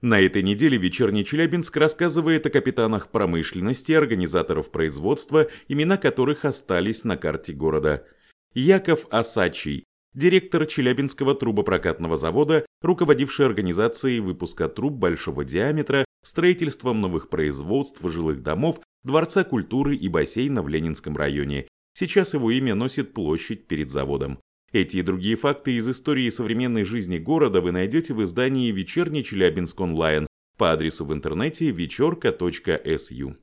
На этой неделе «Вечерний Челябинск» рассказывает о капитанах промышленности, организаторов производства, имена которых остались на карте города. Яков Асачий, директор Челябинского трубопрокатного завода, руководивший организацией выпуска труб большого диаметра, строительством новых производств, жилых домов, Дворца культуры и бассейна в Ленинском районе. Сейчас его имя носит площадь перед заводом. Эти и другие факты из истории современной жизни города вы найдете в издании «Вечерний Челябинск онлайн» по адресу в интернете вечерка.су.